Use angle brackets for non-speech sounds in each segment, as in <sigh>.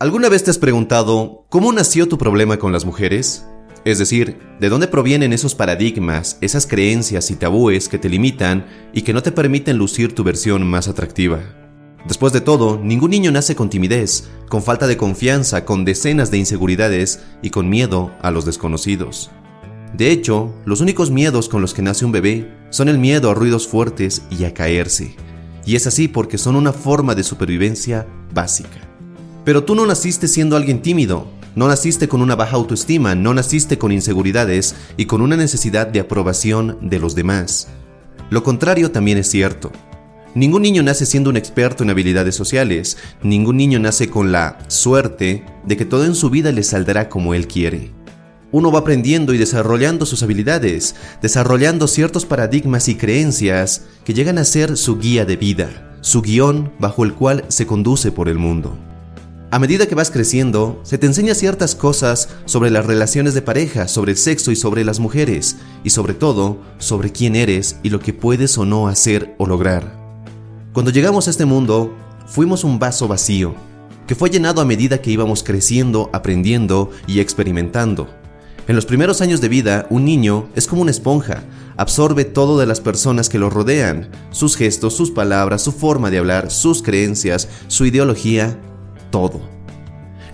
¿Alguna vez te has preguntado cómo nació tu problema con las mujeres? Es decir, ¿de dónde provienen esos paradigmas, esas creencias y tabúes que te limitan y que no te permiten lucir tu versión más atractiva? Después de todo, ningún niño nace con timidez, con falta de confianza, con decenas de inseguridades y con miedo a los desconocidos. De hecho, los únicos miedos con los que nace un bebé son el miedo a ruidos fuertes y a caerse. Y es así porque son una forma de supervivencia básica. Pero tú no naciste siendo alguien tímido, no naciste con una baja autoestima, no naciste con inseguridades y con una necesidad de aprobación de los demás. Lo contrario también es cierto. Ningún niño nace siendo un experto en habilidades sociales, ningún niño nace con la suerte de que todo en su vida le saldrá como él quiere. Uno va aprendiendo y desarrollando sus habilidades, desarrollando ciertos paradigmas y creencias que llegan a ser su guía de vida, su guion bajo el cual se conduce por el mundo. A medida que vas creciendo, se te enseña ciertas cosas sobre las relaciones de pareja, sobre el sexo y sobre las mujeres, y sobre todo, sobre quién eres y lo que puedes o no hacer o lograr. Cuando llegamos a este mundo, fuimos un vaso vacío, que fue llenado a medida que íbamos creciendo, aprendiendo y experimentando. En los primeros años de vida, un niño es como una esponja, absorbe todo de las personas que lo rodean, sus gestos, sus palabras, su forma de hablar, sus creencias, su ideología todo.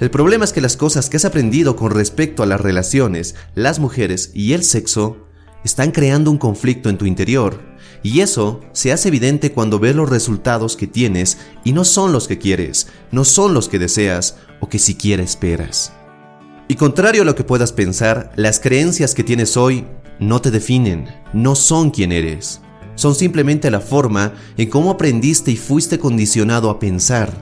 El problema es que las cosas que has aprendido con respecto a las relaciones, las mujeres y el sexo están creando un conflicto en tu interior, y eso se hace evidente cuando ves los resultados que tienes y no son los que quieres, no son los que deseas o que siquiera esperas. Y contrario a lo que puedas pensar, las creencias que tienes hoy no te definen, no son quien eres. Son simplemente la forma en cómo aprendiste y fuiste condicionado a pensar,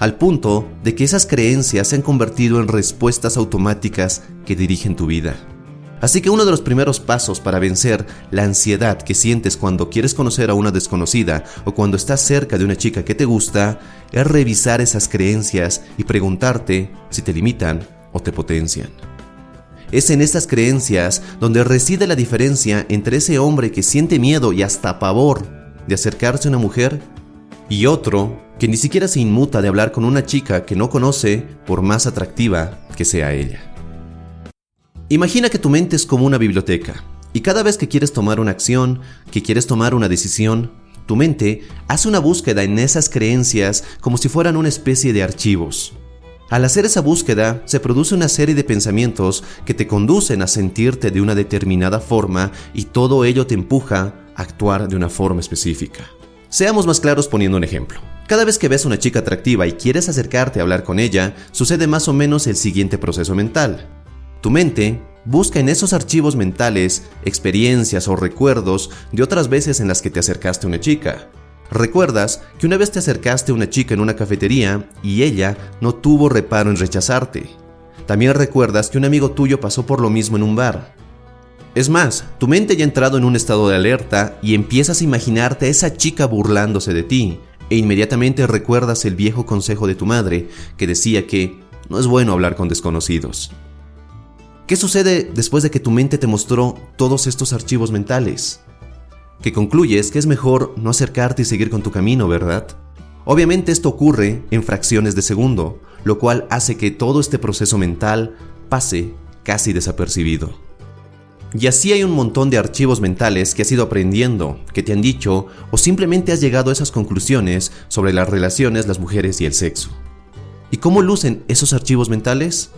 al punto de que esas creencias se han convertido en respuestas automáticas que dirigen tu vida. Así que uno de los primeros pasos para vencer la ansiedad que sientes cuando quieres conocer a una desconocida o cuando estás cerca de una chica que te gusta es revisar esas creencias y preguntarte si te limitan o te potencian. Es en estas creencias donde reside la diferencia entre ese hombre que siente miedo y hasta pavor de acercarse a una mujer y otro que ni siquiera se inmuta de hablar con una chica que no conoce por más atractiva que sea ella. Imagina que tu mente es como una biblioteca y cada vez que quieres tomar una acción, que quieres tomar una decisión, tu mente hace una búsqueda en esas creencias como si fueran una especie de archivos. Al hacer esa búsqueda, se produce una serie de pensamientos que te conducen a sentirte de una determinada forma y todo ello te empuja a actuar de una forma específica. Seamos más claros poniendo un ejemplo. Cada vez que ves a una chica atractiva y quieres acercarte a hablar con ella, sucede más o menos el siguiente proceso mental. Tu mente busca en esos archivos mentales experiencias o recuerdos de otras veces en las que te acercaste a una chica. Recuerdas que una vez te acercaste a una chica en una cafetería y ella no tuvo reparo en rechazarte. También recuerdas que un amigo tuyo pasó por lo mismo en un bar. Es más, tu mente ya ha entrado en un estado de alerta y empiezas a imaginarte a esa chica burlándose de ti, e inmediatamente recuerdas el viejo consejo de tu madre que decía que no es bueno hablar con desconocidos. ¿Qué sucede después de que tu mente te mostró todos estos archivos mentales? Que concluyes que es mejor no acercarte y seguir con tu camino, ¿verdad? Obviamente esto ocurre en fracciones de segundo, lo cual hace que todo este proceso mental pase casi desapercibido. Y así hay un montón de archivos mentales que has ido aprendiendo, que te han dicho o simplemente has llegado a esas conclusiones sobre las relaciones, las mujeres y el sexo. ¿Y cómo lucen esos archivos mentales?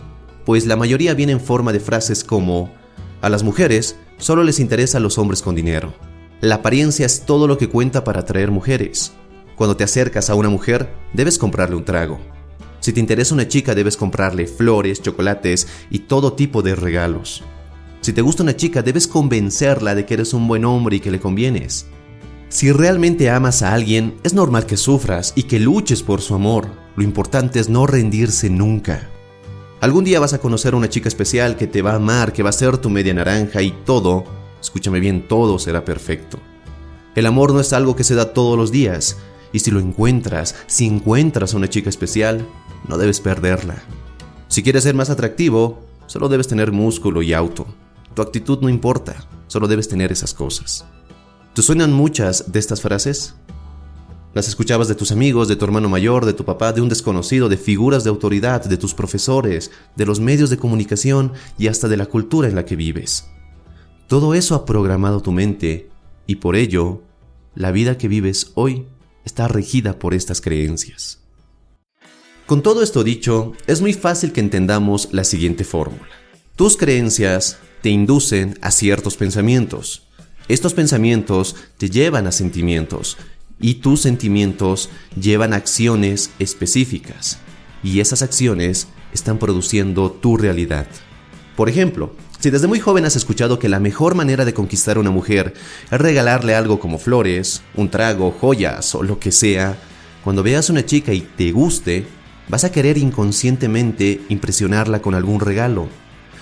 Pues la mayoría viene en forma de frases como, a las mujeres solo les interesan los hombres con dinero. La apariencia es todo lo que cuenta para atraer mujeres. Cuando te acercas a una mujer, debes comprarle un trago. Si te interesa una chica, debes comprarle flores, chocolates y todo tipo de regalos. Si te gusta una chica, debes convencerla de que eres un buen hombre y que le convienes. Si realmente amas a alguien, es normal que sufras y que luches por su amor. Lo importante es no rendirse nunca. Algún día vas a conocer a una chica especial que te va a amar, que va a ser tu media naranja y todo, escúchame bien, todo será perfecto. El amor no es algo que se da todos los días, y si lo encuentras, si encuentras a una chica especial, no debes perderla. Si quieres ser más atractivo, solo debes tener músculo y auto. Tu actitud no importa, solo debes tener esas cosas. ¿Te suenan muchas de estas frases? Las escuchabas de tus amigos, de tu hermano mayor, de tu papá, de un desconocido, de figuras de autoridad, de tus profesores, de los medios de comunicación y hasta de la cultura en la que vives. Todo eso ha programado tu mente y por ello, la vida que vives hoy está regida por estas creencias. Con todo esto dicho, es muy fácil que entendamos la siguiente fórmula. Tus creencias te inducen a ciertos pensamientos. Estos pensamientos te llevan a sentimientos y tus sentimientos llevan a acciones específicas y esas acciones están produciendo tu realidad. Por ejemplo, si desde muy joven has escuchado que la mejor manera de conquistar a una mujer es regalarle algo como flores, un trago, joyas o lo que sea, cuando veas a una chica y te guste, vas a querer inconscientemente impresionarla con algún regalo.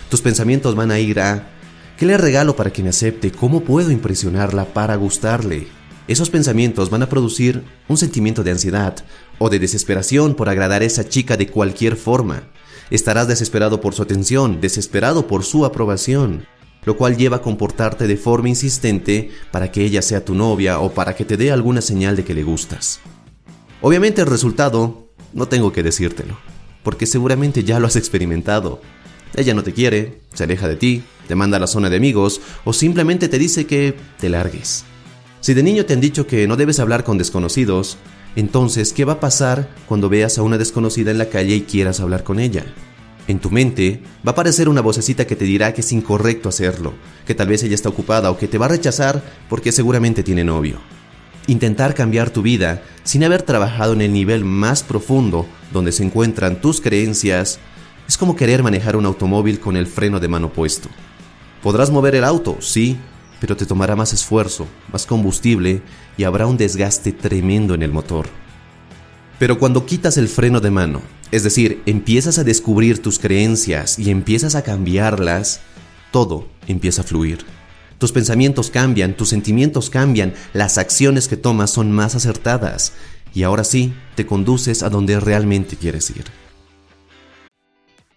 Tus pensamientos van a ir a ¿qué le regalo para que me acepte? ¿Cómo puedo impresionarla para gustarle? Esos pensamientos van a producir un sentimiento de ansiedad o de desesperación por agradar a esa chica de cualquier forma. Estarás desesperado por su atención, desesperado por su aprobación, lo cual lleva a comportarte de forma insistente para que ella sea tu novia o para que te dé alguna señal de que le gustas. Obviamente el resultado no tengo que decírtelo, porque seguramente ya lo has experimentado. Ella no te quiere, se aleja de ti, te manda a la zona de amigos o simplemente te dice que te largues. Si de niño te han dicho que no debes hablar con desconocidos, entonces, ¿qué va a pasar cuando veas a una desconocida en la calle y quieras hablar con ella? En tu mente va a aparecer una vocecita que te dirá que es incorrecto hacerlo, que tal vez ella está ocupada o que te va a rechazar porque seguramente tiene novio. Intentar cambiar tu vida sin haber trabajado en el nivel más profundo donde se encuentran tus creencias es como querer manejar un automóvil con el freno de mano puesto. Podrás mover el auto, sí, pero te tomará más esfuerzo, más combustible y habrá un desgaste tremendo en el motor. Pero cuando quitas el freno de mano, es decir, empiezas a descubrir tus creencias y empiezas a cambiarlas, todo empieza a fluir. Tus pensamientos cambian, tus sentimientos cambian, las acciones que tomas son más acertadas y ahora sí te conduces a donde realmente quieres ir.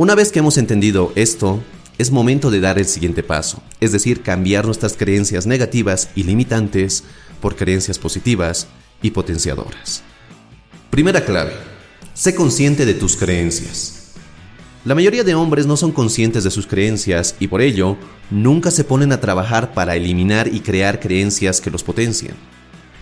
Una vez que hemos entendido esto, es momento de dar el siguiente paso, es decir, cambiar nuestras creencias negativas y limitantes por creencias positivas y potenciadoras. Primera clave, sé consciente de tus creencias. La mayoría de hombres no son conscientes de sus creencias y por ello nunca se ponen a trabajar para eliminar y crear creencias que los potencian.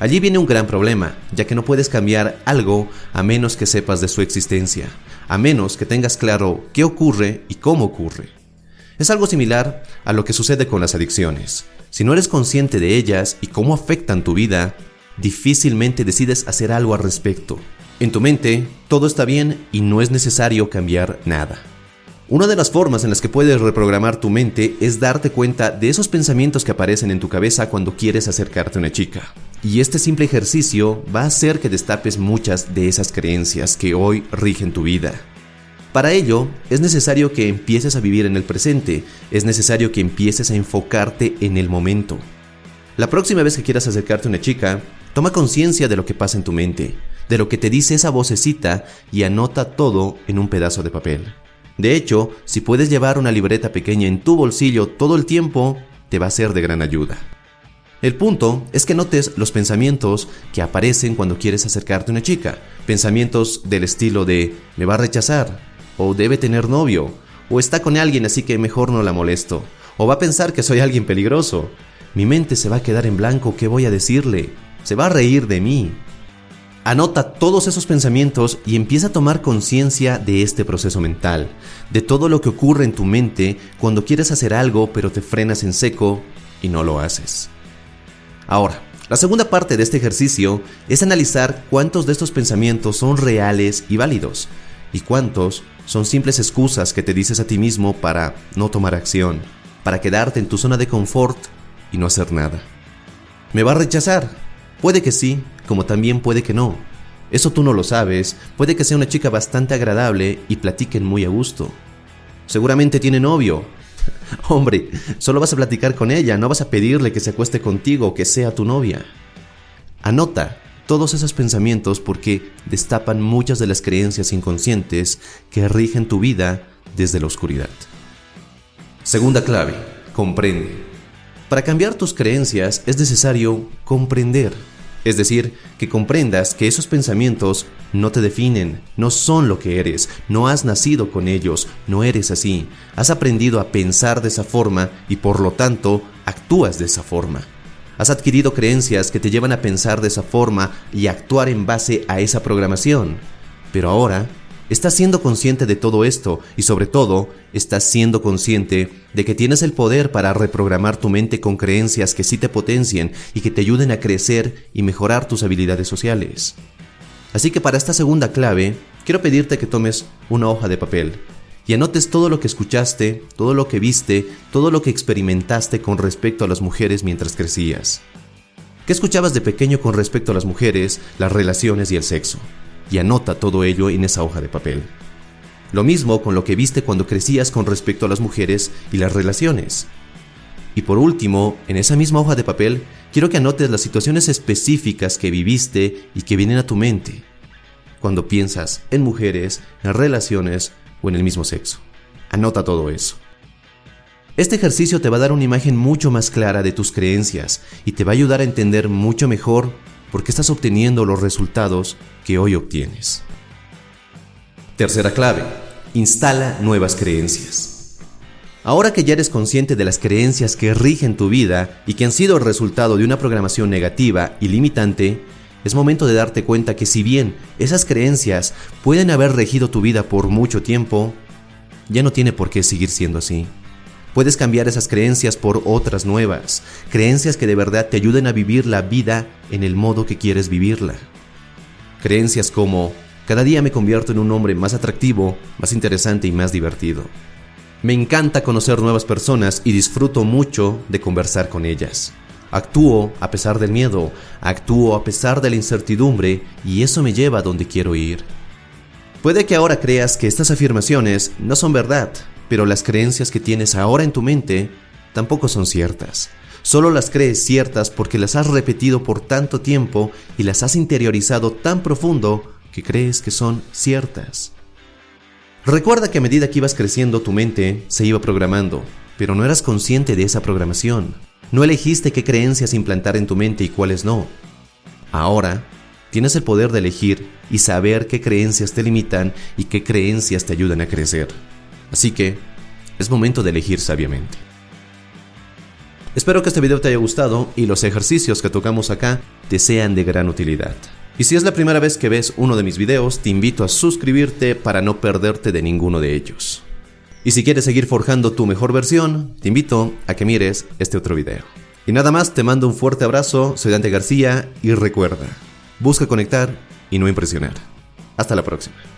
Allí viene un gran problema, ya que no puedes cambiar algo a menos que sepas de su existencia, a menos que tengas claro qué ocurre y cómo ocurre. Es algo similar a lo que sucede con las adicciones. Si no eres consciente de ellas y cómo afectan tu vida, difícilmente decides hacer algo al respecto. En tu mente, todo está bien y no es necesario cambiar nada. Una de las formas en las que puedes reprogramar tu mente es darte cuenta de esos pensamientos que aparecen en tu cabeza cuando quieres acercarte a una chica. Y este simple ejercicio va a hacer que destapes muchas de esas creencias que hoy rigen tu vida. Para ello, es necesario que empieces a vivir en el presente, es necesario que empieces a enfocarte en el momento. La próxima vez que quieras acercarte a una chica, toma conciencia de lo que pasa en tu mente, de lo que te dice esa vocecita y anota todo en un pedazo de papel. De hecho, si puedes llevar una libreta pequeña en tu bolsillo todo el tiempo, te va a ser de gran ayuda. El punto es que notes los pensamientos que aparecen cuando quieres acercarte a una chica. Pensamientos del estilo de me va a rechazar, o debe tener novio, o está con alguien así que mejor no la molesto, o va a pensar que soy alguien peligroso. Mi mente se va a quedar en blanco, ¿qué voy a decirle? Se va a reír de mí. Anota todos esos pensamientos y empieza a tomar conciencia de este proceso mental, de todo lo que ocurre en tu mente cuando quieres hacer algo pero te frenas en seco y no lo haces. Ahora, la segunda parte de este ejercicio es analizar cuántos de estos pensamientos son reales y válidos y cuántos son simples excusas que te dices a ti mismo para no tomar acción, para quedarte en tu zona de confort y no hacer nada. ¿Me va a rechazar? Puede que sí, como también puede que no. Eso tú no lo sabes, puede que sea una chica bastante agradable y platiquen muy a gusto. Seguramente tiene novio. <laughs> Hombre, solo vas a platicar con ella, no vas a pedirle que se acueste contigo o que sea tu novia. Anota todos esos pensamientos porque destapan muchas de las creencias inconscientes que rigen tu vida desde la oscuridad. Segunda clave, comprende. Para cambiar tus creencias es necesario comprender. Es decir, que comprendas que esos pensamientos no te definen, no son lo que eres, no has nacido con ellos, no eres así. Has aprendido a pensar de esa forma y por lo tanto actúas de esa forma. Has adquirido creencias que te llevan a pensar de esa forma y actuar en base a esa programación. Pero ahora Estás siendo consciente de todo esto y sobre todo estás siendo consciente de que tienes el poder para reprogramar tu mente con creencias que sí te potencien y que te ayuden a crecer y mejorar tus habilidades sociales. Así que para esta segunda clave, quiero pedirte que tomes una hoja de papel y anotes todo lo que escuchaste, todo lo que viste, todo lo que experimentaste con respecto a las mujeres mientras crecías. ¿Qué escuchabas de pequeño con respecto a las mujeres, las relaciones y el sexo? Y anota todo ello en esa hoja de papel. Lo mismo con lo que viste cuando crecías con respecto a las mujeres y las relaciones. Y por último, en esa misma hoja de papel, quiero que anotes las situaciones específicas que viviste y que vienen a tu mente cuando piensas en mujeres, en relaciones o en el mismo sexo. Anota todo eso. Este ejercicio te va a dar una imagen mucho más clara de tus creencias y te va a ayudar a entender mucho mejor por qué estás obteniendo los resultados que hoy obtienes. Tercera clave. Instala nuevas creencias. Ahora que ya eres consciente de las creencias que rigen tu vida y que han sido el resultado de una programación negativa y limitante, es momento de darte cuenta que si bien esas creencias pueden haber regido tu vida por mucho tiempo, ya no tiene por qué seguir siendo así. Puedes cambiar esas creencias por otras nuevas, creencias que de verdad te ayuden a vivir la vida en el modo que quieres vivirla. Creencias como, cada día me convierto en un hombre más atractivo, más interesante y más divertido. Me encanta conocer nuevas personas y disfruto mucho de conversar con ellas. Actúo a pesar del miedo, actúo a pesar de la incertidumbre y eso me lleva a donde quiero ir. Puede que ahora creas que estas afirmaciones no son verdad, pero las creencias que tienes ahora en tu mente tampoco son ciertas. Solo las crees ciertas porque las has repetido por tanto tiempo y las has interiorizado tan profundo que crees que son ciertas. Recuerda que a medida que ibas creciendo tu mente se iba programando, pero no eras consciente de esa programación. No elegiste qué creencias implantar en tu mente y cuáles no. Ahora, tienes el poder de elegir y saber qué creencias te limitan y qué creencias te ayudan a crecer. Así que, es momento de elegir sabiamente. Espero que este video te haya gustado y los ejercicios que tocamos acá te sean de gran utilidad. Y si es la primera vez que ves uno de mis videos, te invito a suscribirte para no perderte de ninguno de ellos. Y si quieres seguir forjando tu mejor versión, te invito a que mires este otro video. Y nada más, te mando un fuerte abrazo, soy Dante García y recuerda, busca conectar y no impresionar. Hasta la próxima.